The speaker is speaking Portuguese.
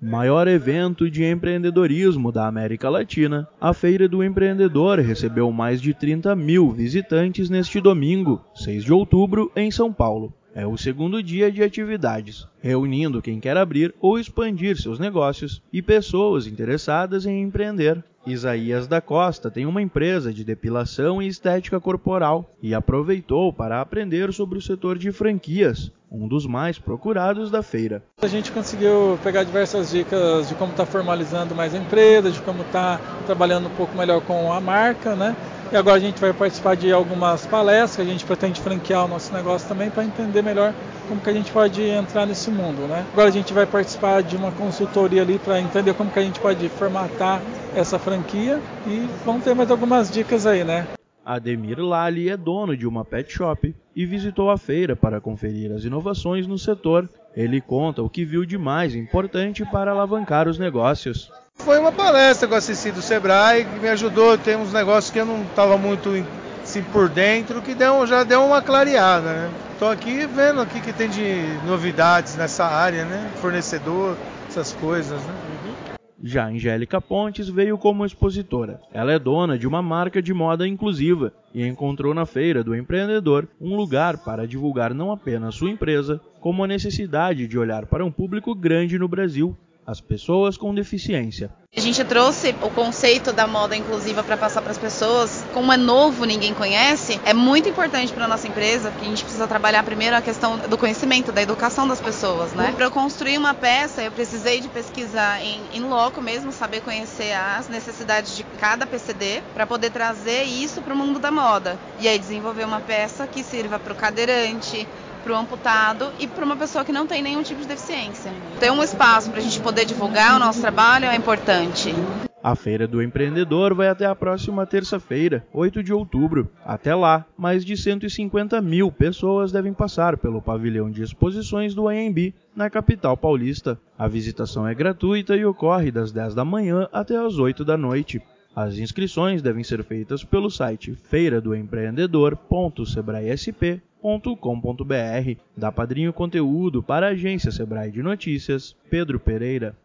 Maior evento de empreendedorismo da América Latina, a Feira do Empreendedor recebeu mais de 30 mil visitantes neste domingo, 6 de outubro, em São Paulo. É o segundo dia de atividades, reunindo quem quer abrir ou expandir seus negócios e pessoas interessadas em empreender. Isaías da Costa tem uma empresa de depilação e estética corporal e aproveitou para aprender sobre o setor de franquias, um dos mais procurados da feira. A gente conseguiu pegar diversas dicas de como está formalizando mais a empresa, de como está trabalhando um pouco melhor com a marca, né? E agora a gente vai participar de algumas palestras, a gente pretende franquear o nosso negócio também para entender melhor como que a gente pode entrar nesse mundo, né? Agora a gente vai participar de uma consultoria ali para entender como que a gente pode formatar essa franquia e vamos ter mais algumas dicas aí, né? Ademir Lali é dono de uma pet shop e visitou a feira para conferir as inovações no setor. Ele conta o que viu de mais importante para alavancar os negócios. Foi uma palestra que eu assisti do Sebrae que me ajudou a ter uns negócios que eu não estava muito assim, por dentro, que deu, já deu uma clareada. Né? Estou aqui vendo aqui que tem de novidades nessa área, né? Fornecedor, essas coisas. Né? Já Angélica Pontes veio como expositora. Ela é dona de uma marca de moda inclusiva e encontrou na Feira do Empreendedor um lugar para divulgar não apenas sua empresa, como a necessidade de olhar para um público grande no Brasil as pessoas com deficiência. A gente trouxe o conceito da moda inclusiva para passar para as pessoas. Como é novo, ninguém conhece, é muito importante para nossa empresa, porque a gente precisa trabalhar primeiro a questão do conhecimento, da educação das pessoas, né? Para eu construir uma peça, eu precisei de pesquisar em, em loco mesmo, saber conhecer as necessidades de cada PCD, para poder trazer isso para o mundo da moda. E aí desenvolver uma peça que sirva para o cadeirante, para o amputado e para uma pessoa que não tem nenhum tipo de deficiência. Ter um espaço para a gente poder divulgar o nosso trabalho é importante. A Feira do Empreendedor vai até a próxima terça-feira, 8 de outubro. Até lá, mais de 150 mil pessoas devem passar pelo pavilhão de exposições do AMB, na capital paulista. A visitação é gratuita e ocorre das 10 da manhã até as 8 da noite. As inscrições devem ser feitas pelo site feiradoempreendedor.sebraesp.com.br. Da Padrinho Conteúdo para a agência Sebrae de Notícias, Pedro Pereira.